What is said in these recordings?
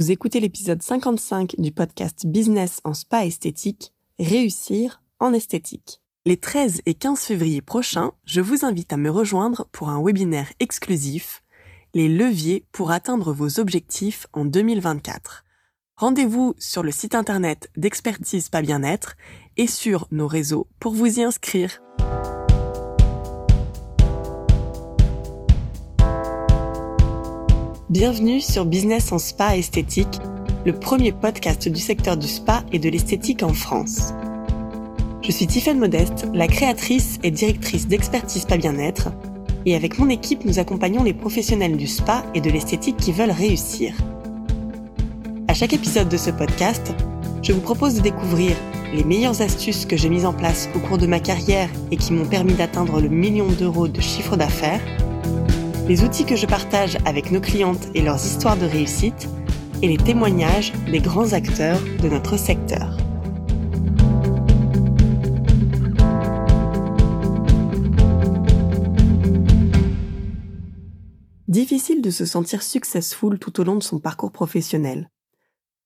Vous écoutez l'épisode 55 du podcast Business en spa esthétique, Réussir en esthétique. Les 13 et 15 février prochains, je vous invite à me rejoindre pour un webinaire exclusif, Les leviers pour atteindre vos objectifs en 2024. Rendez-vous sur le site internet d'Expertise Pas Bien-être et sur nos réseaux pour vous y inscrire. Bienvenue sur Business en Spa Esthétique, le premier podcast du secteur du spa et de l'esthétique en France. Je suis Tiffaine Modeste, la créatrice et directrice d'Expertise Pas Bien-être, et avec mon équipe, nous accompagnons les professionnels du spa et de l'esthétique qui veulent réussir. À chaque épisode de ce podcast, je vous propose de découvrir les meilleures astuces que j'ai mises en place au cours de ma carrière et qui m'ont permis d'atteindre le million d'euros de chiffre d'affaires les outils que je partage avec nos clientes et leurs histoires de réussite, et les témoignages des grands acteurs de notre secteur. Difficile de se sentir successful tout au long de son parcours professionnel.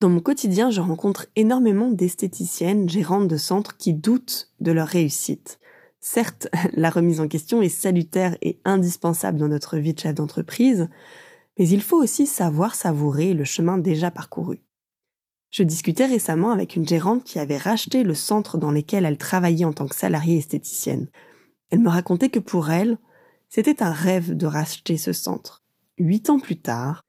Dans mon quotidien, je rencontre énormément d'esthéticiennes, gérantes de centres qui doutent de leur réussite. Certes, la remise en question est salutaire et indispensable dans notre vie de chef d'entreprise, mais il faut aussi savoir savourer le chemin déjà parcouru. Je discutais récemment avec une gérante qui avait racheté le centre dans lequel elle travaillait en tant que salariée esthéticienne. Elle me racontait que pour elle, c'était un rêve de racheter ce centre. Huit ans plus tard,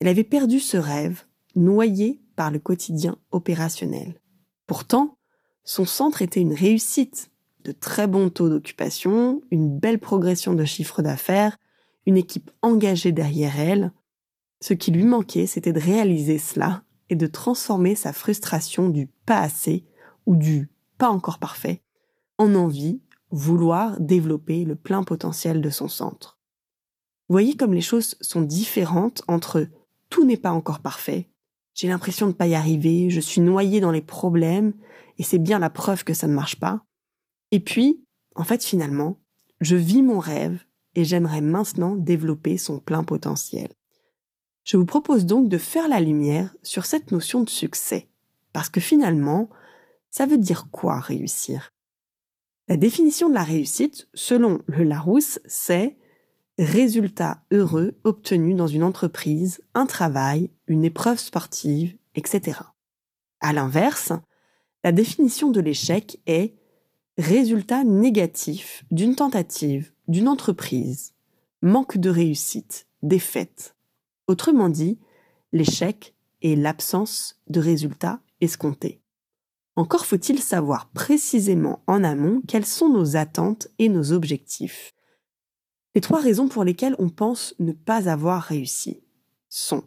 elle avait perdu ce rêve, noyé par le quotidien opérationnel. Pourtant, son centre était une réussite, de très bons taux d'occupation, une belle progression de chiffre d'affaires, une équipe engagée derrière elle. Ce qui lui manquait, c'était de réaliser cela et de transformer sa frustration du pas assez ou du pas encore parfait en envie, vouloir développer le plein potentiel de son centre. Voyez comme les choses sont différentes entre tout n'est pas encore parfait, j'ai l'impression de ne pas y arriver, je suis noyé dans les problèmes et c'est bien la preuve que ça ne marche pas, et puis, en fait, finalement, je vis mon rêve et j'aimerais maintenant développer son plein potentiel. Je vous propose donc de faire la lumière sur cette notion de succès, parce que finalement, ça veut dire quoi réussir? La définition de la réussite, selon le Larousse, c'est résultat heureux obtenu dans une entreprise, un travail, une épreuve sportive, etc. À l'inverse, la définition de l'échec est Résultat négatif d'une tentative, d'une entreprise, manque de réussite, défaite. Autrement dit, l'échec est l'absence de résultats escomptés. Encore faut-il savoir précisément en amont quelles sont nos attentes et nos objectifs. Les trois raisons pour lesquelles on pense ne pas avoir réussi sont,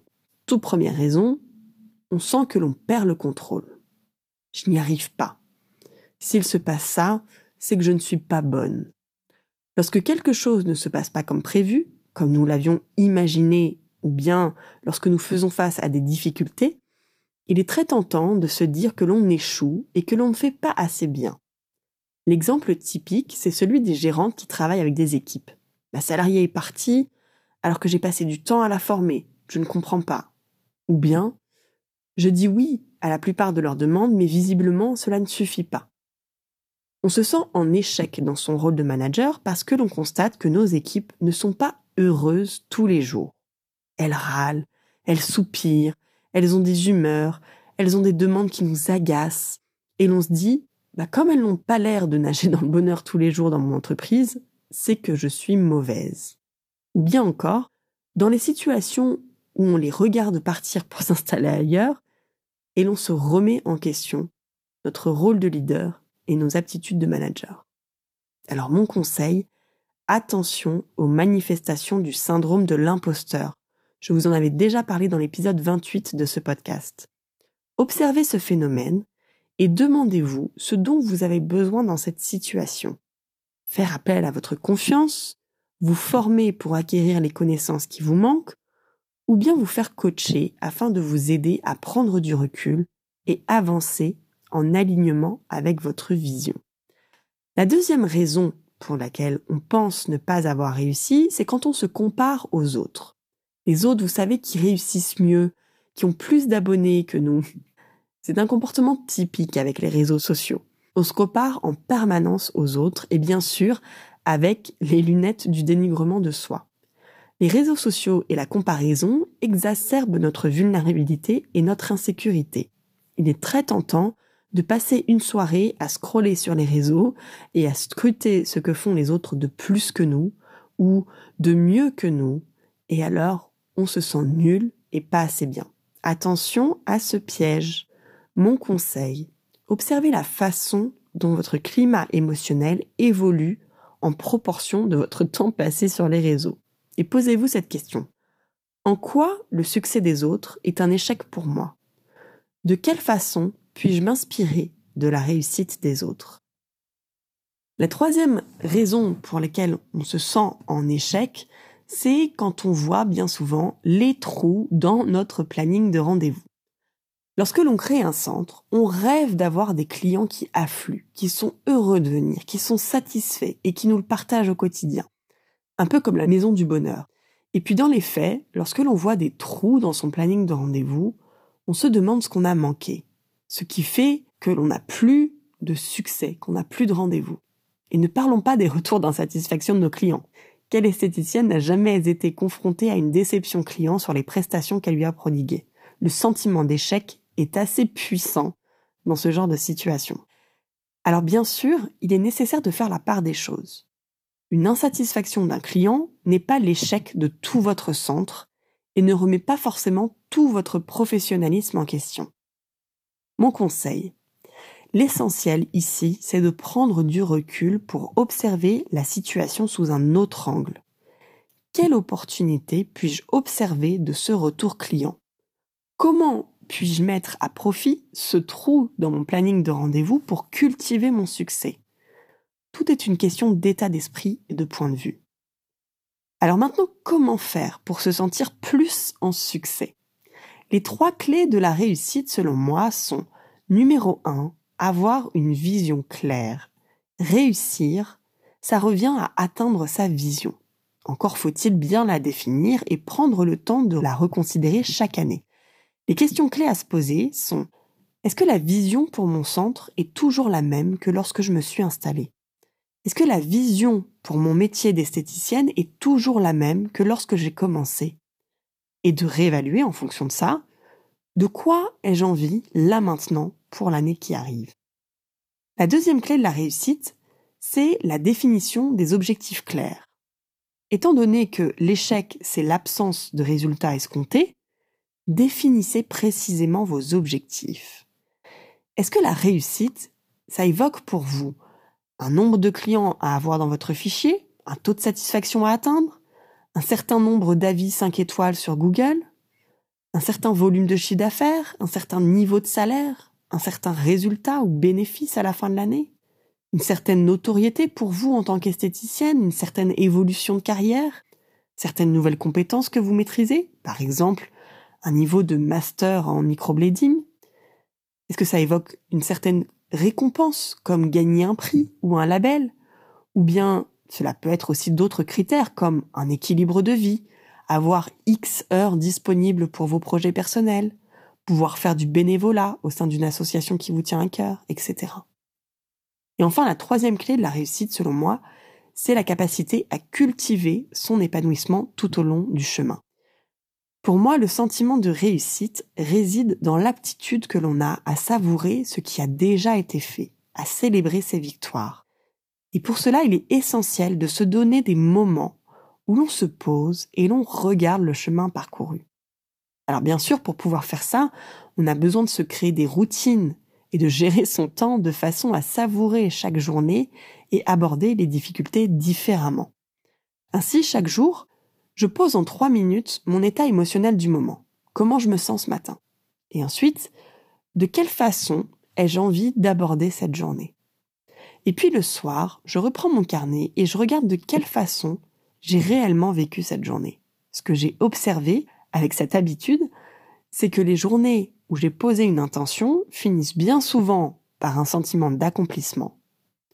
toute première raison, on sent que l'on perd le contrôle. Je n'y arrive pas. S'il se passe ça, c'est que je ne suis pas bonne. Lorsque quelque chose ne se passe pas comme prévu, comme nous l'avions imaginé, ou bien lorsque nous faisons face à des difficultés, il est très tentant de se dire que l'on échoue et que l'on ne fait pas assez bien. L'exemple typique, c'est celui des gérantes qui travaillent avec des équipes. La salariée est partie alors que j'ai passé du temps à la former, je ne comprends pas. Ou bien, je dis oui à la plupart de leurs demandes, mais visiblement cela ne suffit pas. On se sent en échec dans son rôle de manager parce que l'on constate que nos équipes ne sont pas heureuses tous les jours. Elles râlent, elles soupirent, elles ont des humeurs, elles ont des demandes qui nous agacent, et l'on se dit, bah comme elles n'ont pas l'air de nager dans le bonheur tous les jours dans mon entreprise, c'est que je suis mauvaise. Ou bien encore, dans les situations où on les regarde partir pour s'installer ailleurs, et l'on se remet en question notre rôle de leader nos aptitudes de manager. Alors mon conseil, attention aux manifestations du syndrome de l'imposteur. Je vous en avais déjà parlé dans l'épisode 28 de ce podcast. Observez ce phénomène et demandez-vous ce dont vous avez besoin dans cette situation. Faire appel à votre confiance, vous former pour acquérir les connaissances qui vous manquent, ou bien vous faire coacher afin de vous aider à prendre du recul et avancer en alignement avec votre vision. La deuxième raison pour laquelle on pense ne pas avoir réussi, c'est quand on se compare aux autres. Les autres, vous savez, qui réussissent mieux, qui ont plus d'abonnés que nous. C'est un comportement typique avec les réseaux sociaux. On se compare en permanence aux autres et bien sûr avec les lunettes du dénigrement de soi. Les réseaux sociaux et la comparaison exacerbent notre vulnérabilité et notre insécurité. Il est très tentant de passer une soirée à scroller sur les réseaux et à scruter ce que font les autres de plus que nous ou de mieux que nous, et alors on se sent nul et pas assez bien. Attention à ce piège. Mon conseil, observez la façon dont votre climat émotionnel évolue en proportion de votre temps passé sur les réseaux. Et posez-vous cette question. En quoi le succès des autres est un échec pour moi? De quelle façon puis-je m'inspirer de la réussite des autres? La troisième raison pour laquelle on se sent en échec, c'est quand on voit bien souvent les trous dans notre planning de rendez-vous. Lorsque l'on crée un centre, on rêve d'avoir des clients qui affluent, qui sont heureux de venir, qui sont satisfaits et qui nous le partagent au quotidien un peu comme la maison du bonheur. Et puis dans les faits, lorsque l'on voit des trous dans son planning de rendez-vous, on se demande ce qu'on a manqué, ce qui fait que l'on n'a plus de succès, qu'on n'a plus de rendez-vous. Et ne parlons pas des retours d'insatisfaction de nos clients. Quelle esthéticienne n'a jamais été confrontée à une déception client sur les prestations qu'elle lui a prodiguées? Le sentiment d'échec est assez puissant dans ce genre de situation. Alors bien sûr, il est nécessaire de faire la part des choses. Une insatisfaction d'un client n'est pas l'échec de tout votre centre et ne remet pas forcément tout votre professionnalisme en question. Mon conseil, l'essentiel ici, c'est de prendre du recul pour observer la situation sous un autre angle. Quelle opportunité puis-je observer de ce retour client? Comment puis-je mettre à profit ce trou dans mon planning de rendez-vous pour cultiver mon succès? Tout est une question d'état d'esprit et de point de vue. Alors maintenant, comment faire pour se sentir plus en succès? Les trois clés de la réussite, selon moi, sont numéro 1, avoir une vision claire. Réussir, ça revient à atteindre sa vision. Encore faut-il bien la définir et prendre le temps de la reconsidérer chaque année. Les questions clés à se poser sont est-ce que la vision pour mon centre est toujours la même que lorsque je me suis installé est-ce que la vision pour mon métier d'esthéticienne est toujours la même que lorsque j'ai commencé? Et de réévaluer en fonction de ça, de quoi ai-je envie là maintenant pour l'année qui arrive? La deuxième clé de la réussite, c'est la définition des objectifs clairs. Étant donné que l'échec, c'est l'absence de résultats escomptés, définissez précisément vos objectifs. Est-ce que la réussite, ça évoque pour vous un nombre de clients à avoir dans votre fichier, un taux de satisfaction à atteindre, un certain nombre d'avis 5 étoiles sur Google, un certain volume de chiffre d'affaires, un certain niveau de salaire, un certain résultat ou bénéfice à la fin de l'année, une certaine notoriété pour vous en tant qu'esthéticienne, une certaine évolution de carrière, certaines nouvelles compétences que vous maîtrisez, par exemple un niveau de master en microblading. Est-ce que ça évoque une certaine récompenses comme gagner un prix ou un label, ou bien cela peut être aussi d'autres critères comme un équilibre de vie, avoir X heures disponibles pour vos projets personnels, pouvoir faire du bénévolat au sein d'une association qui vous tient à cœur, etc. Et enfin, la troisième clé de la réussite, selon moi, c'est la capacité à cultiver son épanouissement tout au long du chemin. Pour moi, le sentiment de réussite réside dans l'aptitude que l'on a à savourer ce qui a déjà été fait, à célébrer ses victoires. Et pour cela, il est essentiel de se donner des moments où l'on se pose et l'on regarde le chemin parcouru. Alors bien sûr, pour pouvoir faire ça, on a besoin de se créer des routines et de gérer son temps de façon à savourer chaque journée et aborder les difficultés différemment. Ainsi, chaque jour, je pose en trois minutes mon état émotionnel du moment. Comment je me sens ce matin? Et ensuite, de quelle façon ai-je envie d'aborder cette journée? Et puis le soir, je reprends mon carnet et je regarde de quelle façon j'ai réellement vécu cette journée. Ce que j'ai observé avec cette habitude, c'est que les journées où j'ai posé une intention finissent bien souvent par un sentiment d'accomplissement,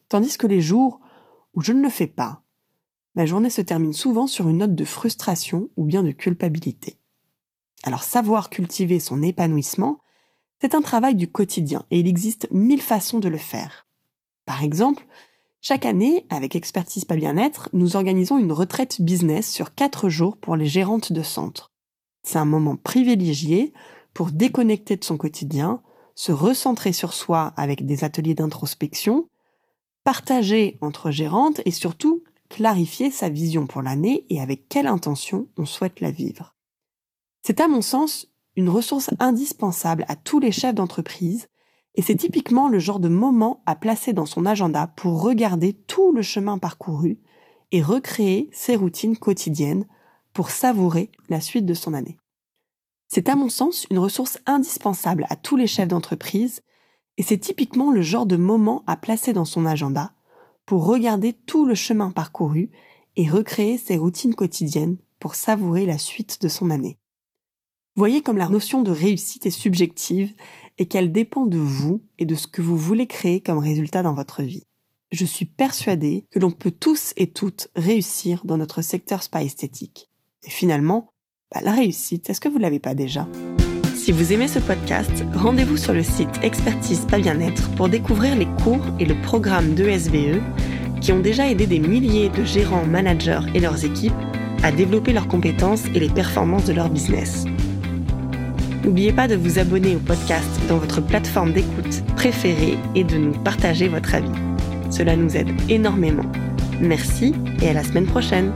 tandis que les jours où je ne le fais pas, ma journée se termine souvent sur une note de frustration ou bien de culpabilité. Alors savoir cultiver son épanouissement, c'est un travail du quotidien et il existe mille façons de le faire. Par exemple, chaque année, avec Expertise Pas Bien-être, nous organisons une retraite business sur quatre jours pour les gérantes de centre. C'est un moment privilégié pour déconnecter de son quotidien, se recentrer sur soi avec des ateliers d'introspection, partager entre gérantes et surtout clarifier sa vision pour l'année et avec quelle intention on souhaite la vivre. C'est à mon sens une ressource indispensable à tous les chefs d'entreprise et c'est typiquement le genre de moment à placer dans son agenda pour regarder tout le chemin parcouru et recréer ses routines quotidiennes pour savourer la suite de son année. C'est à mon sens une ressource indispensable à tous les chefs d'entreprise et c'est typiquement le genre de moment à placer dans son agenda pour regarder tout le chemin parcouru et recréer ses routines quotidiennes pour savourer la suite de son année. Voyez comme la notion de réussite est subjective et qu'elle dépend de vous et de ce que vous voulez créer comme résultat dans votre vie. Je suis persuadée que l'on peut tous et toutes réussir dans notre secteur spa esthétique. Et finalement, bah, la réussite, est-ce que vous l'avez pas déjà? Si vous aimez ce podcast, rendez-vous sur le site Expertise Pas Bien-être pour découvrir les cours et le programme d'ESVE qui ont déjà aidé des milliers de gérants, managers et leurs équipes à développer leurs compétences et les performances de leur business. N'oubliez pas de vous abonner au podcast dans votre plateforme d'écoute préférée et de nous partager votre avis. Cela nous aide énormément. Merci et à la semaine prochaine.